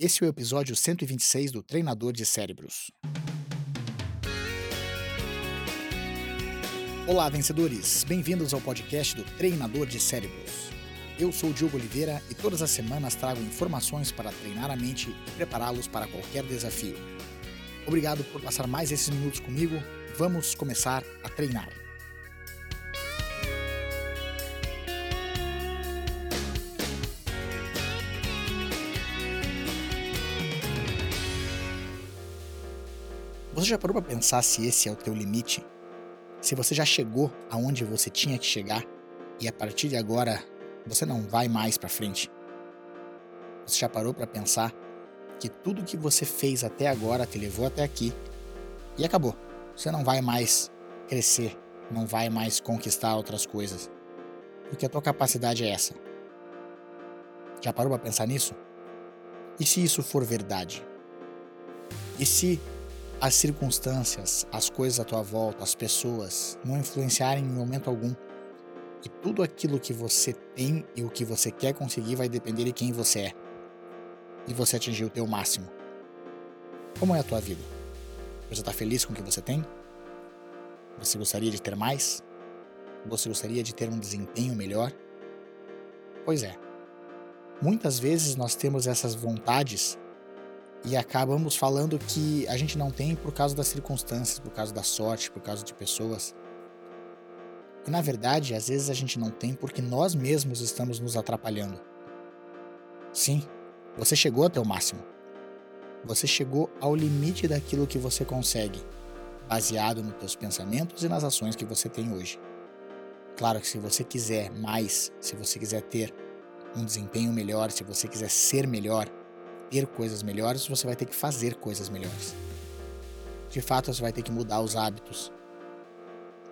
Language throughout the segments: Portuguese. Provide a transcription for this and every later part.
Esse é o episódio 126 do Treinador de Cérebros. Olá, vencedores! Bem-vindos ao podcast do Treinador de Cérebros. Eu sou o Diogo Oliveira e todas as semanas trago informações para treinar a mente e prepará-los para qualquer desafio. Obrigado por passar mais esses minutos comigo. Vamos começar a treinar. Você já parou para pensar se esse é o teu limite? Se você já chegou aonde você tinha que chegar e a partir de agora você não vai mais para frente? Você já parou para pensar que tudo que você fez até agora te levou até aqui e acabou? Você não vai mais crescer, não vai mais conquistar outras coisas. Porque a tua capacidade é essa. Já parou para pensar nisso? E se isso for verdade? E se as circunstâncias, as coisas à tua volta, as pessoas não influenciarem em momento algum. E tudo aquilo que você tem e o que você quer conseguir vai depender de quem você é. E você atingir o teu máximo. Como é a tua vida? Você está feliz com o que você tem? Você gostaria de ter mais? Você gostaria de ter um desempenho melhor? Pois é. Muitas vezes nós temos essas vontades e acabamos falando que a gente não tem por causa das circunstâncias, por causa da sorte, por causa de pessoas. E na verdade, às vezes a gente não tem porque nós mesmos estamos nos atrapalhando. Sim, você chegou até o máximo. Você chegou ao limite daquilo que você consegue, baseado nos seus pensamentos e nas ações que você tem hoje. Claro que se você quiser mais, se você quiser ter um desempenho melhor, se você quiser ser melhor, ter coisas melhores, você vai ter que fazer coisas melhores. De fato, você vai ter que mudar os hábitos.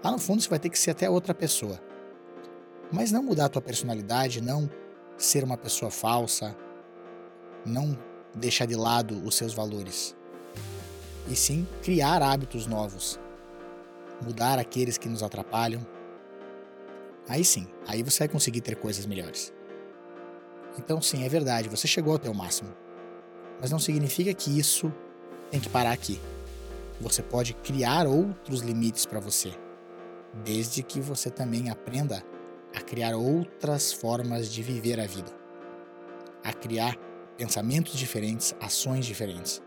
Lá no fundo, você vai ter que ser até outra pessoa. Mas não mudar a tua personalidade, não ser uma pessoa falsa, não deixar de lado os seus valores. E sim criar hábitos novos. Mudar aqueles que nos atrapalham. Aí sim, aí você vai conseguir ter coisas melhores. Então, sim, é verdade, você chegou até o máximo mas não significa que isso tem que parar aqui. Você pode criar outros limites para você, desde que você também aprenda a criar outras formas de viver a vida, a criar pensamentos diferentes, ações diferentes.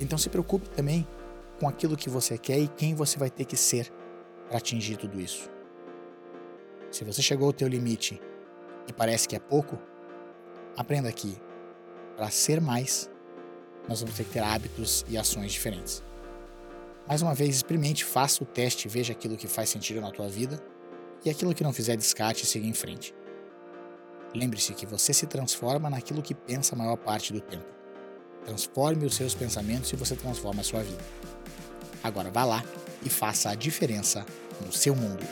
Então se preocupe também com aquilo que você quer e quem você vai ter que ser para atingir tudo isso. Se você chegou ao teu limite e parece que é pouco, aprenda aqui para ser mais, nós vamos ter que ter hábitos e ações diferentes. Mais uma vez, experimente, faça o teste, veja aquilo que faz sentido na tua vida e aquilo que não fizer descarte e siga em frente. Lembre-se que você se transforma naquilo que pensa a maior parte do tempo. Transforme os seus pensamentos e você transforma a sua vida. Agora vá lá e faça a diferença no seu mundo.